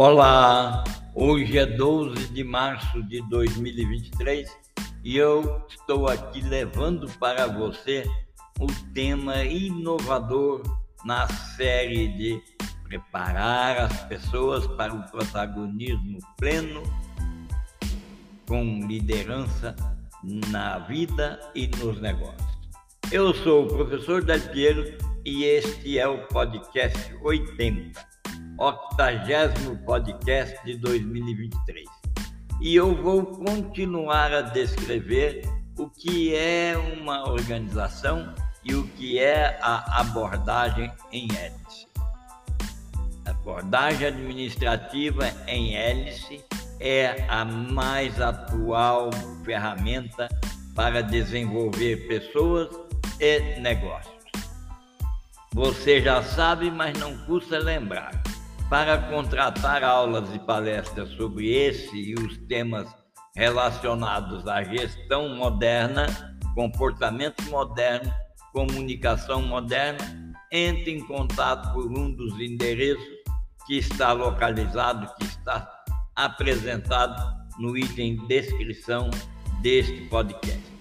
Olá, hoje é 12 de março de 2023 e eu estou aqui levando para você o tema inovador na série de preparar as pessoas para o protagonismo pleno com liderança na vida e nos negócios. Eu sou o professor Del Piero e este é o podcast 80 octagésimo podcast de 2023. E eu vou continuar a descrever o que é uma organização e o que é a abordagem em hélice. A abordagem administrativa em hélice é a mais atual ferramenta para desenvolver pessoas e negócios. Você já sabe, mas não custa lembrar. Para contratar aulas e palestras sobre esse e os temas relacionados à gestão moderna, comportamento moderno, comunicação moderna, entre em contato por um dos endereços que está localizado, que está apresentado no item descrição deste podcast.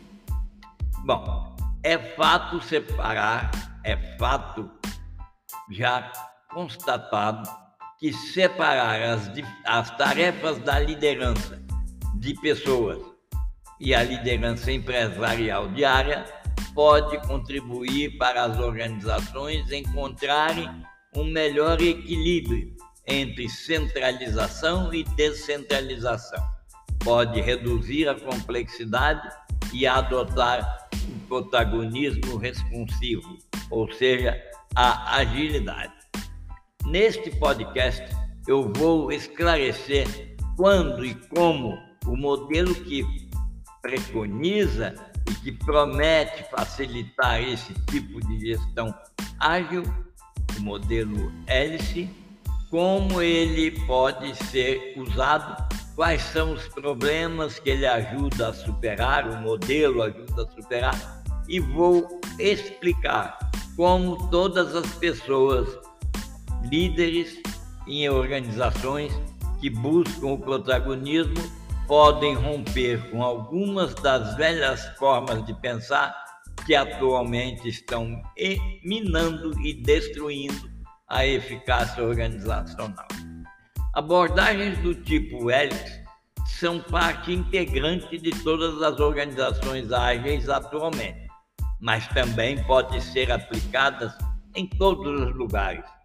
Bom, é fato separar, é fato já constatado que separar as, as tarefas da liderança de pessoas e a liderança empresarial diária pode contribuir para as organizações encontrarem um melhor equilíbrio entre centralização e descentralização. Pode reduzir a complexidade e adotar o protagonismo responsivo, ou seja, a agilidade. Neste podcast, eu vou esclarecer quando e como o modelo que preconiza e que promete facilitar esse tipo de gestão ágil, o modelo hélice, como ele pode ser usado, quais são os problemas que ele ajuda a superar, o modelo ajuda a superar, e vou explicar como todas as pessoas líderes em organizações que buscam o protagonismo podem romper com algumas das velhas formas de pensar que atualmente estão minando e destruindo a eficácia organizacional. Abordagens do tipo Helix são parte integrante de todas as organizações ágeis atualmente, mas também podem ser aplicadas em todos os lugares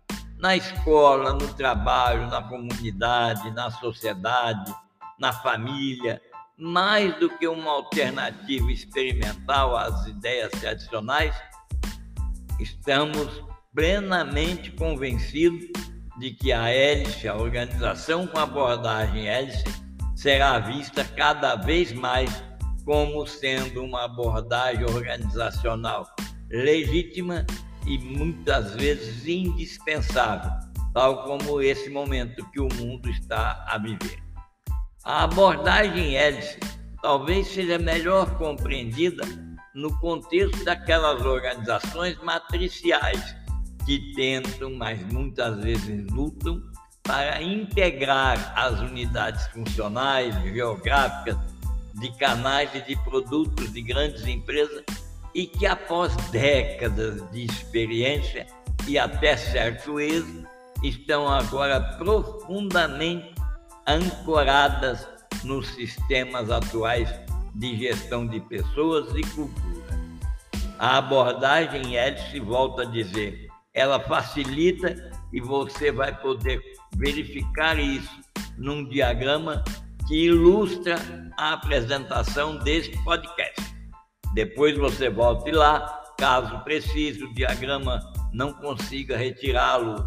na escola, no trabalho, na comunidade, na sociedade, na família, mais do que uma alternativa experimental às ideias tradicionais, estamos plenamente convencidos de que a hélice, a organização com abordagem hélice, será vista cada vez mais como sendo uma abordagem organizacional legítima e muitas vezes indispensável, tal como esse momento que o mundo está a viver. A abordagem hélice talvez seja melhor compreendida no contexto daquelas organizações matriciais que tentam, mas muitas vezes lutam, para integrar as unidades funcionais, geográficas, de canais e de produtos de grandes empresas e que após décadas de experiência e até certo êxito, estão agora profundamente ancoradas nos sistemas atuais de gestão de pessoas e cultura. A abordagem Hélice volta a dizer, ela facilita e você vai poder verificar isso num diagrama que ilustra a apresentação deste podcast. Depois você volte lá, caso precise, o diagrama não consiga retirá-lo,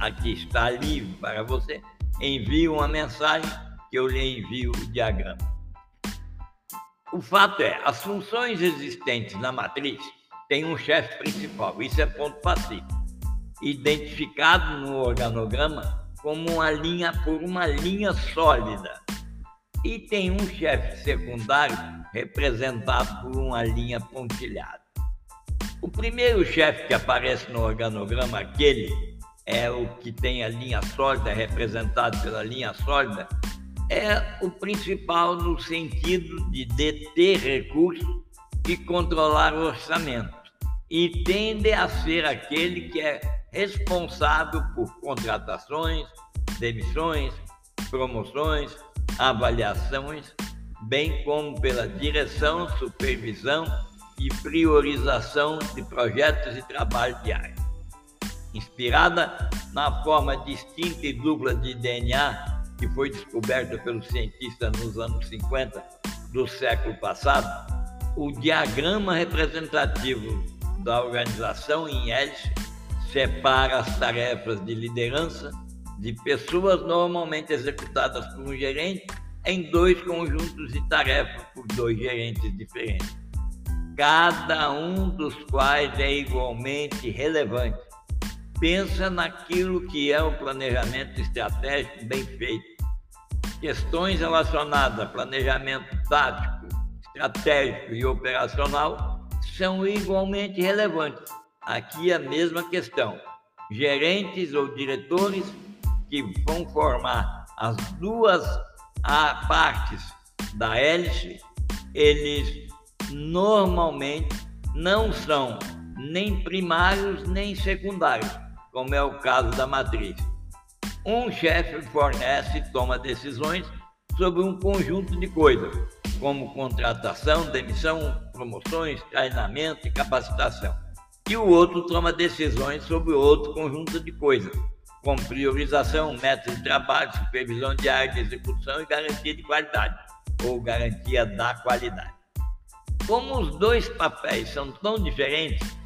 aqui está livre para você, envie uma mensagem que eu lhe envio o diagrama. O fato é, as funções existentes na matriz têm um chefe principal, isso é ponto pacífico, identificado no organograma como uma linha por uma linha sólida. E tem um chefe secundário representado por uma linha pontilhada. O primeiro chefe que aparece no organograma, aquele é o que tem a linha sólida, é representado pela linha sólida, é o principal no sentido de deter recursos e controlar o orçamento. E tende a ser aquele que é responsável por contratações, demissões, promoções, avaliações, bem como pela direção, supervisão e priorização de projetos e trabalho diário. Inspirada na forma distinta e dupla de DNA que foi descoberta pelos cientistas nos anos 50 do século passado, o diagrama representativo da organização em hélice separa as tarefas de liderança de pessoas normalmente executadas por um gerente em dois conjuntos de tarefas por dois gerentes diferentes, cada um dos quais é igualmente relevante. Pensa naquilo que é o planejamento estratégico bem feito. Questões relacionadas a planejamento tático, estratégico e operacional são igualmente relevantes. Aqui a mesma questão. Gerentes ou diretores que vão formar as duas partes da hélice, eles normalmente não são nem primários nem secundários, como é o caso da matriz. Um chefe fornece e toma decisões sobre um conjunto de coisas, como contratação, demissão, promoções, treinamento e capacitação. E o outro toma decisões sobre outro conjunto de coisas, com priorização, método de trabalho, supervisão diária de execução e garantia de qualidade, ou garantia da qualidade. Como os dois papéis são tão diferentes,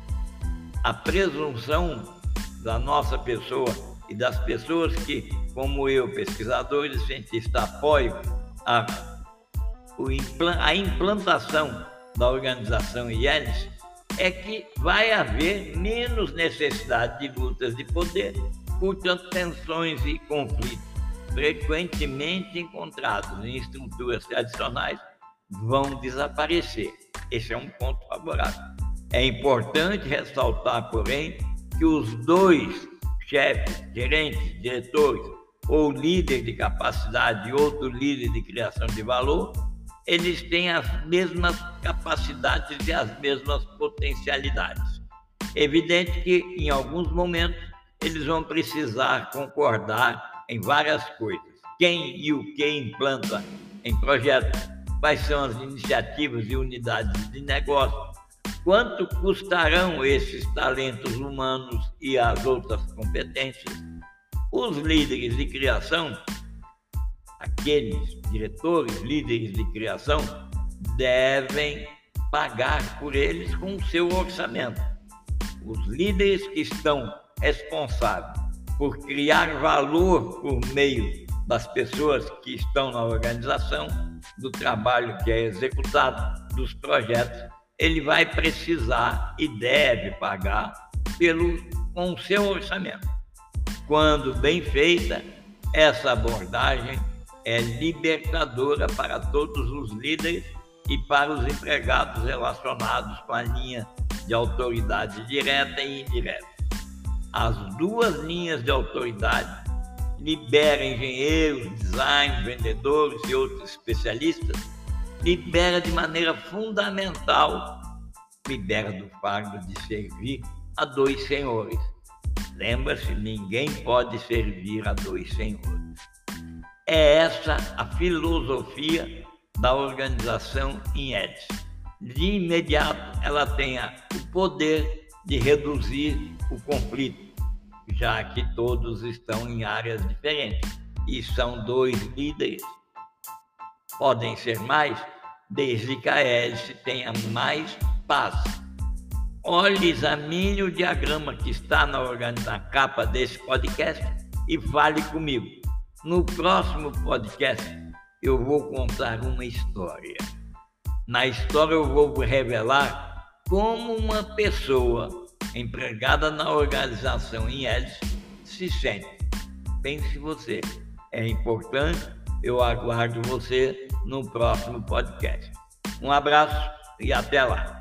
a presunção da nossa pessoa e das pessoas que, como eu, pesquisadores cientistas, apoiam a, a implantação da organização IELS, é que vai haver menos necessidade de lutas de poder Portanto, tensões e conflitos frequentemente encontrados em estruturas tradicionais vão desaparecer. Esse é um ponto favorável. É importante ressaltar, porém, que os dois chefes, gerentes, diretores ou líder de capacidade e outro líder de criação de valor, eles têm as mesmas capacidades e as mesmas potencialidades. Evidente que, em alguns momentos, eles vão precisar concordar em várias coisas. Quem e o que implanta em projetos, quais são as iniciativas e unidades de negócio, quanto custarão esses talentos humanos e as outras competências. Os líderes de criação, aqueles diretores, líderes de criação, devem pagar por eles com o seu orçamento. Os líderes que estão responsável por criar valor por meio das pessoas que estão na organização, do trabalho que é executado, dos projetos, ele vai precisar e deve pagar pelo com o seu orçamento. Quando bem feita, essa abordagem é libertadora para todos os líderes e para os empregados relacionados com a linha de autoridade direta e indireta as duas linhas de autoridade, libera engenheiros, designers, vendedores e outros especialistas, libera de maneira fundamental, libera do fardo de servir a dois senhores. Lembra-se, ninguém pode servir a dois senhores. É essa a filosofia da organização Edis. De imediato, ela tem o poder de reduzir o conflito, já que todos estão em áreas diferentes e são dois líderes. Podem ser mais, desde que a hélice tenha mais paz. Olhe, examine o diagrama que está na, na capa desse podcast e fale comigo. No próximo podcast, eu vou contar uma história. Na história, eu vou revelar como uma pessoa empregada na organização hélice se sente. Pense você. É importante. Eu aguardo você no próximo podcast. Um abraço e até lá.